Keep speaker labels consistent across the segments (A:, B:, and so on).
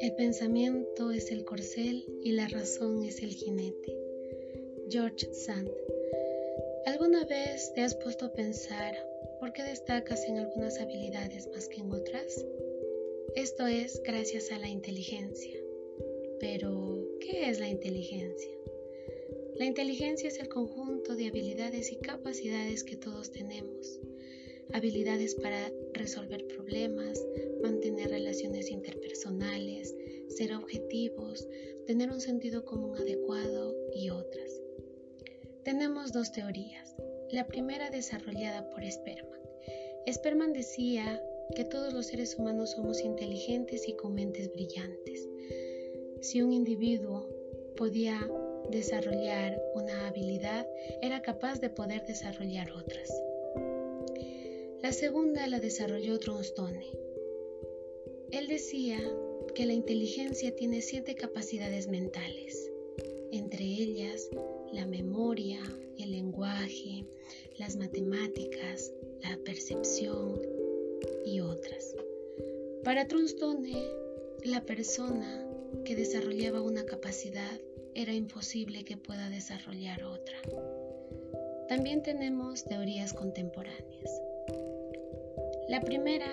A: El pensamiento es el corcel y la razón es el jinete. George Sand. ¿Alguna vez te has puesto a pensar por qué destacas en algunas habilidades más que en otras? Esto es gracias a la inteligencia. Pero, ¿qué es la inteligencia? La inteligencia es el conjunto de habilidades y capacidades que todos tenemos. Habilidades para resolver problemas, mantener relaciones interpersonales, ser objetivos, tener un sentido común adecuado y otras. Tenemos dos teorías. La primera desarrollada por Sperman. Sperman decía que todos los seres humanos somos inteligentes y con mentes brillantes. Si un individuo podía desarrollar una habilidad, era capaz de poder desarrollar otras. La segunda la desarrolló Tronstone. Él decía que la inteligencia tiene siete capacidades mentales, entre ellas la memoria, el lenguaje, las matemáticas, la percepción y otras. Para Trunstone, la persona que desarrollaba una capacidad era imposible que pueda desarrollar otra. También tenemos teorías contemporáneas. La primera,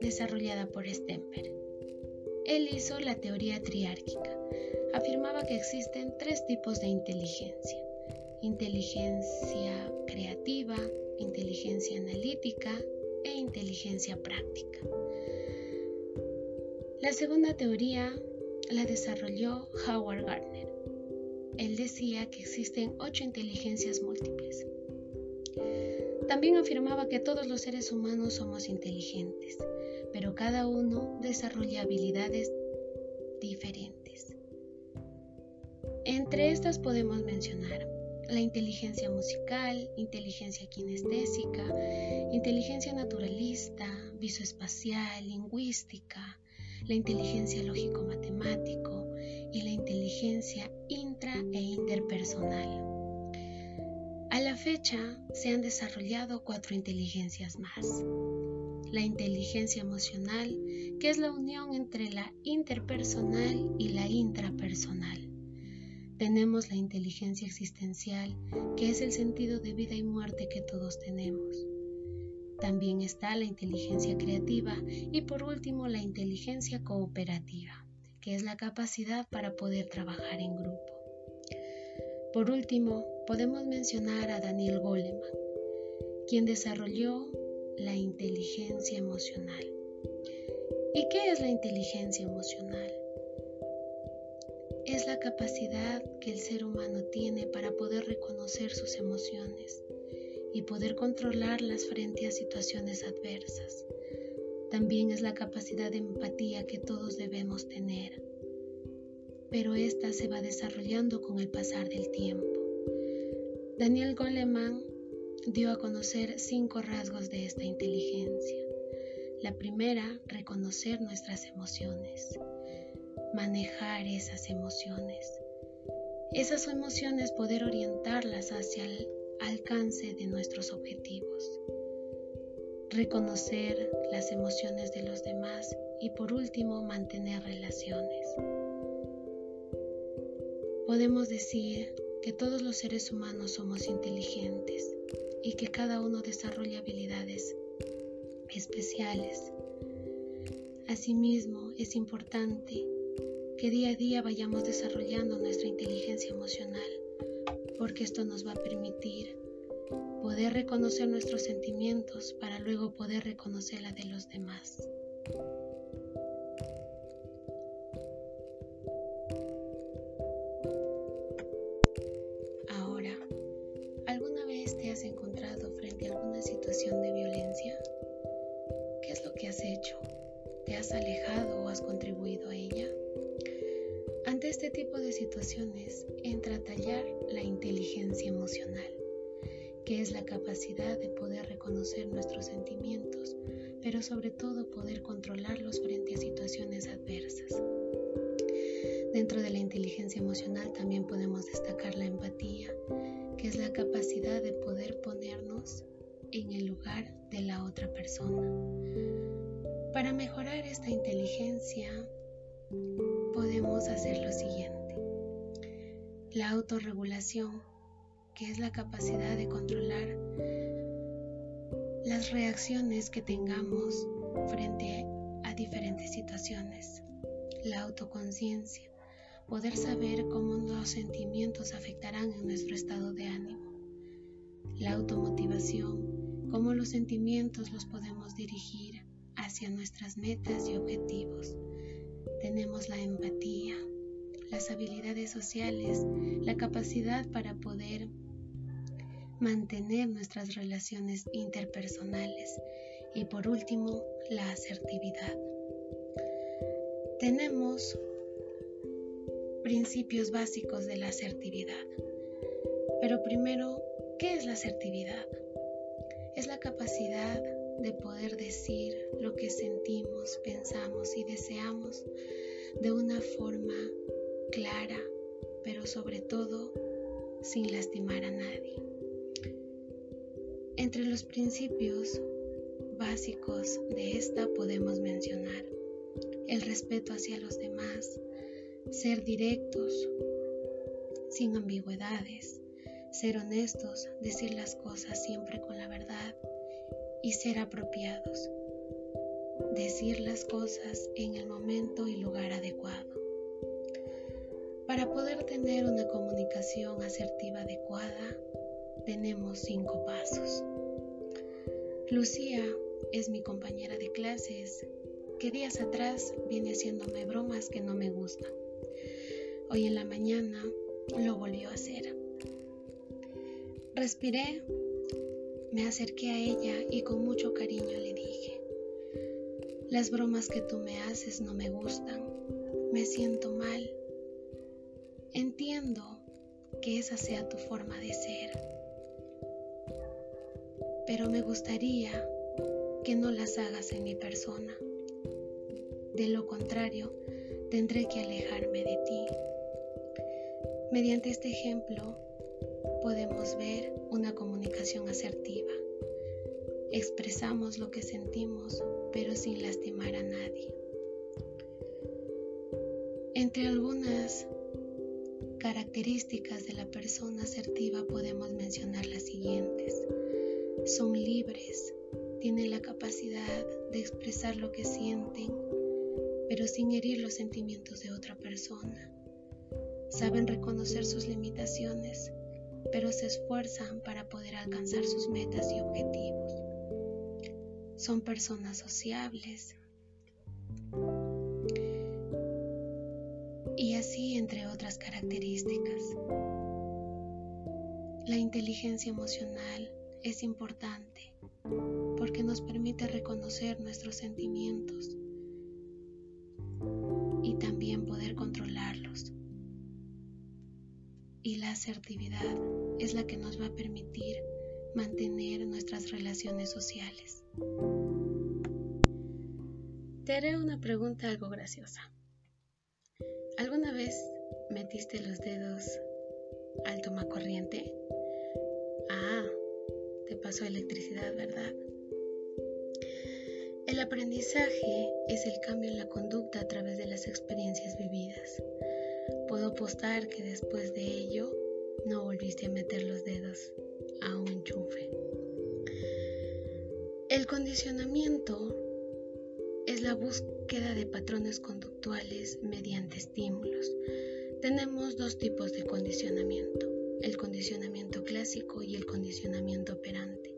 A: desarrollada por Stemper. Él hizo la teoría triárquica. Afirmaba que existen tres tipos de inteligencia. Inteligencia creativa, inteligencia analítica e inteligencia práctica. La segunda teoría la desarrolló Howard Gardner. Él decía que existen ocho inteligencias múltiples. También afirmaba que todos los seres humanos somos inteligentes, pero cada uno desarrolla habilidades diferentes. Entre estas podemos mencionar la inteligencia musical, inteligencia kinestésica, inteligencia naturalista, visoespacial, lingüística, la inteligencia lógico-matemático y la inteligencia intra e interpersonal. A la fecha se han desarrollado cuatro inteligencias más la inteligencia emocional, que es la unión entre la interpersonal y la intrapersonal. Tenemos la inteligencia existencial, que es el sentido de vida y muerte que todos tenemos. También está la inteligencia creativa y por último la inteligencia cooperativa, que es la capacidad para poder trabajar en grupo. Por último, podemos mencionar a Daniel Goleman, quien desarrolló la inteligencia emocional. ¿Y qué es la inteligencia emocional? Es la capacidad que el ser humano tiene para poder reconocer sus emociones y poder controlarlas frente a situaciones adversas. También es la capacidad de empatía que todos debemos tener, pero esta se va desarrollando con el pasar del tiempo. Daniel Goleman dio a conocer cinco rasgos de esta inteligencia. La primera, reconocer nuestras emociones, manejar esas emociones. Esas emociones poder orientarlas hacia el alcance de nuestros objetivos. Reconocer las emociones de los demás y por último mantener relaciones. Podemos decir que todos los seres humanos somos inteligentes y que cada uno desarrolla habilidades especiales. Asimismo, es importante que día a día vayamos desarrollando nuestra inteligencia emocional, porque esto nos va a permitir poder reconocer nuestros sentimientos para luego poder reconocer la de los demás. Que es la capacidad de poder reconocer nuestros sentimientos, pero sobre todo poder controlarlos frente a situaciones adversas. Dentro de la inteligencia emocional también podemos destacar la empatía, que es la capacidad de poder ponernos en el lugar de la otra persona. Para mejorar esta inteligencia podemos hacer lo siguiente. La autorregulación, que es la capacidad de controlar las reacciones que tengamos frente a diferentes situaciones. La autoconciencia, poder saber cómo los sentimientos afectarán en nuestro estado de ánimo. La automotivación, cómo los sentimientos los podemos dirigir hacia nuestras metas y objetivos. Tenemos la empatía, las habilidades sociales, la capacidad para poder mantener nuestras relaciones interpersonales y por último, la asertividad. Tenemos principios básicos de la asertividad. Pero primero, ¿qué es la asertividad? Es la capacidad de poder decir lo que sentimos, pensamos y deseamos de una forma clara, pero sobre todo sin lastimar a nadie. Entre los principios básicos de esta podemos mencionar el respeto hacia los demás, ser directos, sin ambigüedades, ser honestos, decir las cosas siempre con la verdad y ser apropiados, decir las cosas en el momento y lugar adecuado. Para poder tener una comunicación asertiva adecuada, tenemos cinco pasos. Lucía es mi compañera de clases que días atrás viene haciéndome bromas que no me gustan. Hoy en la mañana lo volvió a hacer. Respiré, me acerqué a ella y con mucho cariño le dije, las bromas que tú me haces no me gustan, me siento mal. Entiendo que esa sea tu forma de ser, pero me gustaría que no las hagas en mi persona. De lo contrario, tendré que alejarme de ti. Mediante este ejemplo podemos ver una comunicación asertiva. Expresamos lo que sentimos, pero sin lastimar a nadie. Entre algunas características de la persona asertiva podemos mencionar las siguientes. Son libres, tienen la capacidad de expresar lo que sienten, pero sin herir los sentimientos de otra persona Saben reconocer sus limitaciones, pero se esfuerzan para poder alcanzar sus metas y objetivos. Son personas sociables. Y así entre otras características. La inteligencia emocional es importante porque nos permite reconocer nuestros sentimientos y también poder controlarlos y la asertividad es la que nos va a permitir mantener nuestras relaciones sociales. Te haré una pregunta algo graciosa. ¿Alguna vez metiste los dedos al tomacorriente? Ah, te pasó electricidad, ¿verdad? El aprendizaje es el cambio en la conducta a través de las experiencias vividas. Puedo apostar que después de ello no volviste a meter los dedos a un enchufe. El condicionamiento es la búsqueda de patrones conductuales mediante estímulos. Tenemos dos tipos de condicionamiento, el condicionamiento clásico y el condicionamiento operante.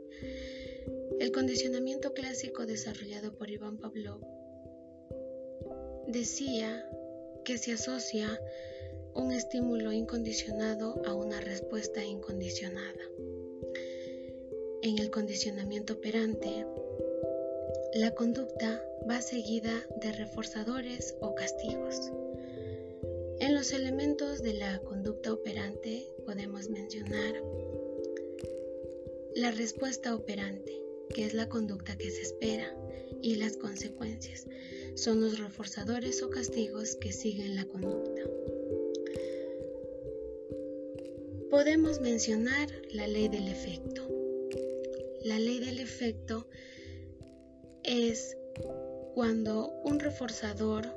A: El condicionamiento clásico desarrollado por Iván Pavlov decía que se asocia un estímulo incondicionado a una respuesta incondicionada. En el condicionamiento operante, la conducta va seguida de reforzadores o castigos. En los elementos de la conducta operante podemos mencionar la respuesta operante, que es la conducta que se espera, y las consecuencias, son los reforzadores o castigos que siguen la conducta. Podemos mencionar la ley del efecto. la ley del efecto es cuando un reforzador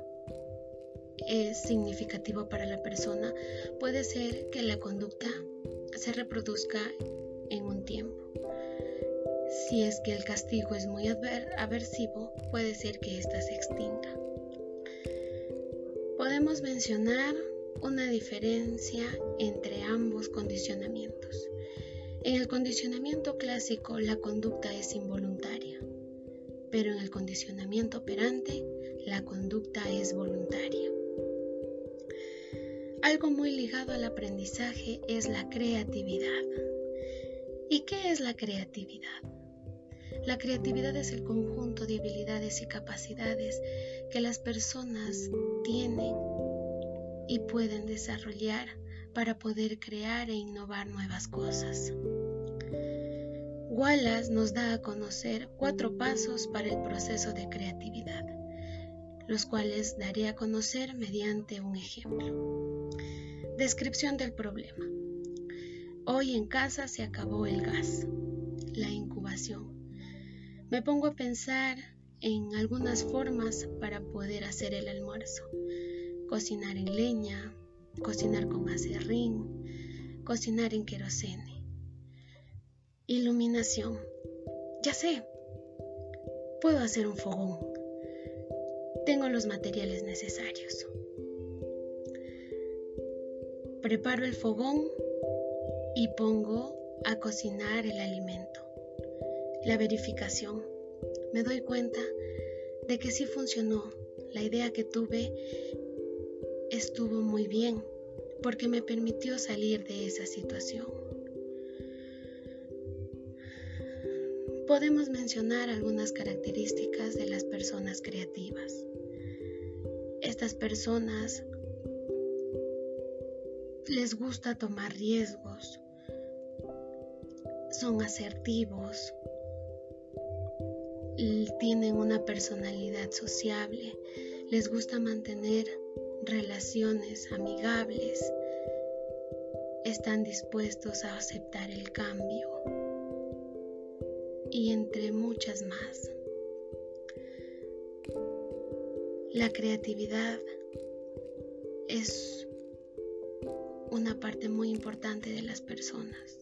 A: es significativo para la persona, puede ser que la conducta se reproduzca en un tiempo. Si es que el castigo es muy aversivo, puede ser que ésta se extinga. Podemos mencionar una diferencia entre ambos condicionamientos. En el condicionamiento clásico la conducta es involuntaria, pero en el condicionamiento operante la conducta es voluntaria. Algo muy ligado al aprendizaje es la creatividad. ¿Y qué es la creatividad? La creatividad es el conjunto de habilidades y capacidades que las personas tienen y pueden desarrollar para poder crear e innovar nuevas cosas. Wallace nos da a conocer cuatro pasos para el proceso de creatividad, los cuales daré a conocer mediante un ejemplo. Descripción del problema. Hoy en casa se acabó el gas. La incubación. Me pongo a pensar en algunas formas para poder hacer el almuerzo. Cocinar en leña, cocinar con acerrín, cocinar en querosene. Iluminación. Ya sé, puedo hacer un fogón. Tengo los materiales necesarios. Preparo el fogón y pongo a cocinar el alimento. La verificación. Me doy cuenta de que sí funcionó. La idea que tuve estuvo muy bien porque me permitió salir de esa situación. Podemos mencionar algunas características de las personas creativas. Estas personas les gusta tomar riesgos, son asertivos, tienen una personalidad sociable, les gusta mantener relaciones amigables, están dispuestos a aceptar el cambio y entre muchas más. La creatividad es una parte muy importante de las personas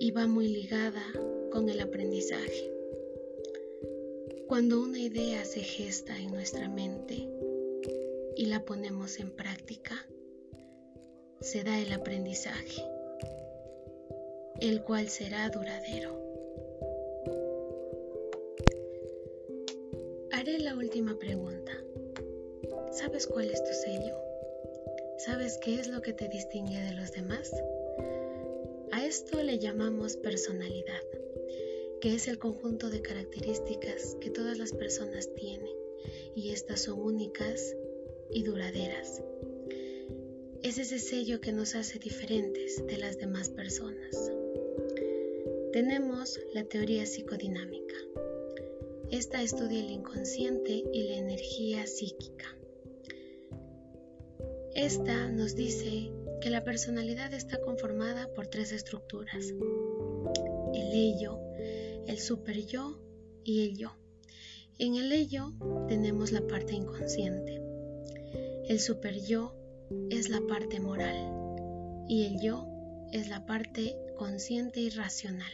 A: y va muy ligada con el aprendizaje. Cuando una idea se gesta en nuestra mente y la ponemos en práctica, se da el aprendizaje, el cual será duradero. Haré la última pregunta. ¿Sabes cuál es tu sello? ¿Sabes qué es lo que te distingue de los demás? A esto le llamamos personalidad, que es el conjunto de características que todas las personas tienen y estas son únicas y duraderas. Es ese sello que nos hace diferentes de las demás personas. Tenemos la teoría psicodinámica. Esta estudia el inconsciente y la energía psíquica. Esta nos dice que la personalidad está conformada por tres estructuras. El ello, el super yo y el yo. En el ello tenemos la parte inconsciente. El super yo es la parte moral y el yo es la parte consciente y racional.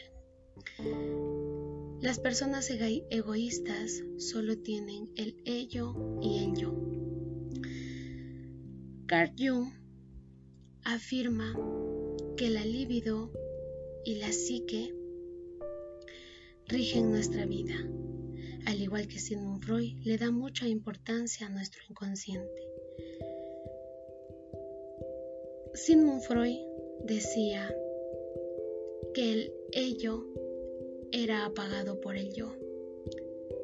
A: Las personas egoístas solo tienen el ello Carl Jung afirma que la libido y la psique rigen nuestra vida, al igual que Sigmund Freud le da mucha importancia a nuestro inconsciente. Sigmund Freud decía que el ello era apagado por el yo.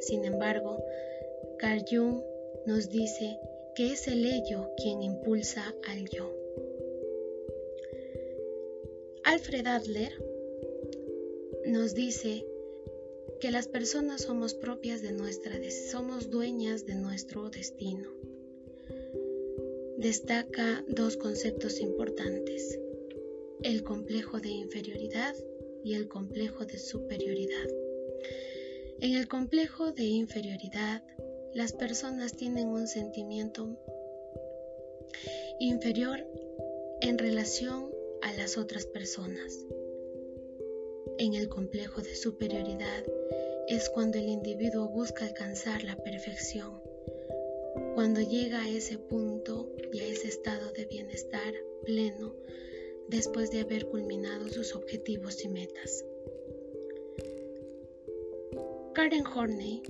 A: Sin embargo, Carl Jung nos dice que es el ello quien impulsa al yo. Alfred Adler nos dice que las personas somos propias de nuestra, somos dueñas de nuestro destino. Destaca dos conceptos importantes, el complejo de inferioridad y el complejo de superioridad. En el complejo de inferioridad, las personas tienen un sentimiento inferior en relación a las otras personas. En el complejo de superioridad es cuando el individuo busca alcanzar la perfección, cuando llega a ese punto y a ese estado de bienestar pleno después de haber culminado sus objetivos y metas. Karen Horney,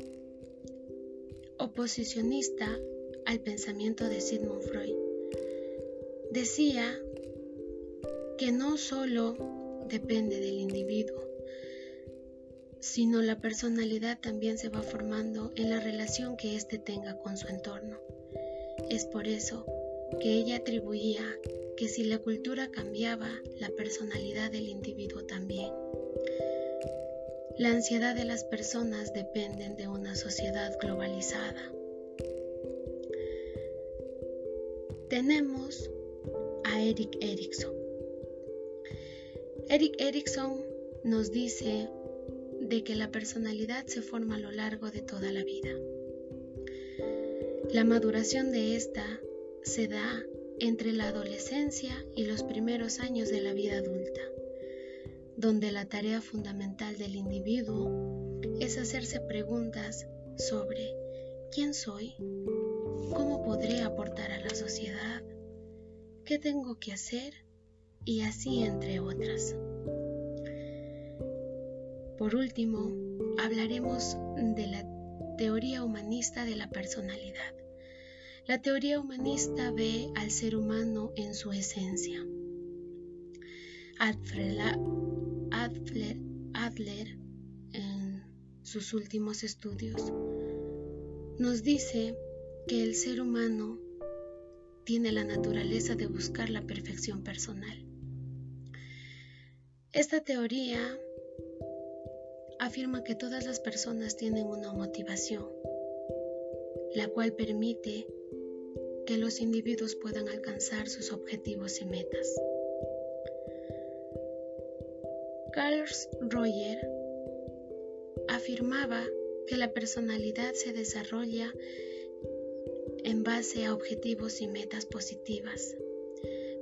A: oposicionista al pensamiento de Sigmund Freud, decía que no solo depende del individuo, sino la personalidad también se va formando en la relación que éste tenga con su entorno. Es por eso que ella atribuía que si la cultura cambiaba, la personalidad del individuo también. La ansiedad de las personas dependen de una sociedad globalizada. Tenemos a Eric Erickson. Eric Erickson nos dice de que la personalidad se forma a lo largo de toda la vida. La maduración de esta se da entre la adolescencia y los primeros años de la vida adulta, donde la tarea fundamental del individuo es hacerse preguntas sobre quién soy, cómo podré aportar a la sociedad, qué tengo que hacer y así entre otras. Por último, hablaremos de la teoría humanista de la personalidad. La teoría humanista ve al ser humano en su esencia. Adler, en sus últimos estudios, nos dice que el ser humano tiene la naturaleza de buscar la perfección personal. Esta teoría afirma que todas las personas tienen una motivación, la cual permite que los individuos puedan alcanzar sus objetivos y metas. Carl Roger afirmaba que la personalidad se desarrolla en base a objetivos y metas positivas,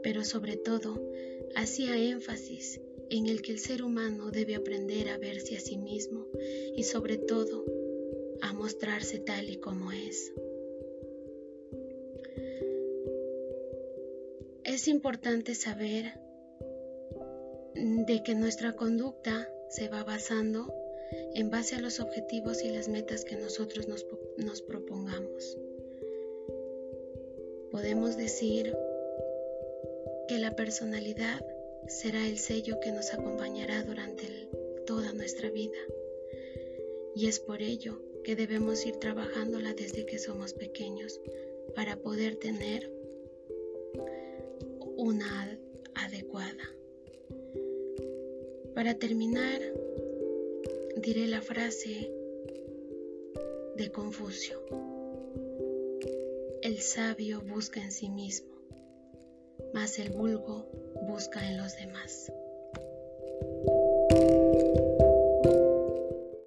A: pero sobre todo hacía énfasis en el que el ser humano debe aprender a verse a sí mismo y sobre todo a mostrarse tal y como es. Es importante saber de que nuestra conducta se va basando en base a los objetivos y las metas que nosotros nos, nos propongamos. Podemos decir que la personalidad será el sello que nos acompañará durante toda nuestra vida. Y es por ello que debemos ir trabajándola desde que somos pequeños para poder tener una adecuada. Para terminar, diré la frase de Confucio. El sabio busca en sí mismo, mas el vulgo busca en los demás.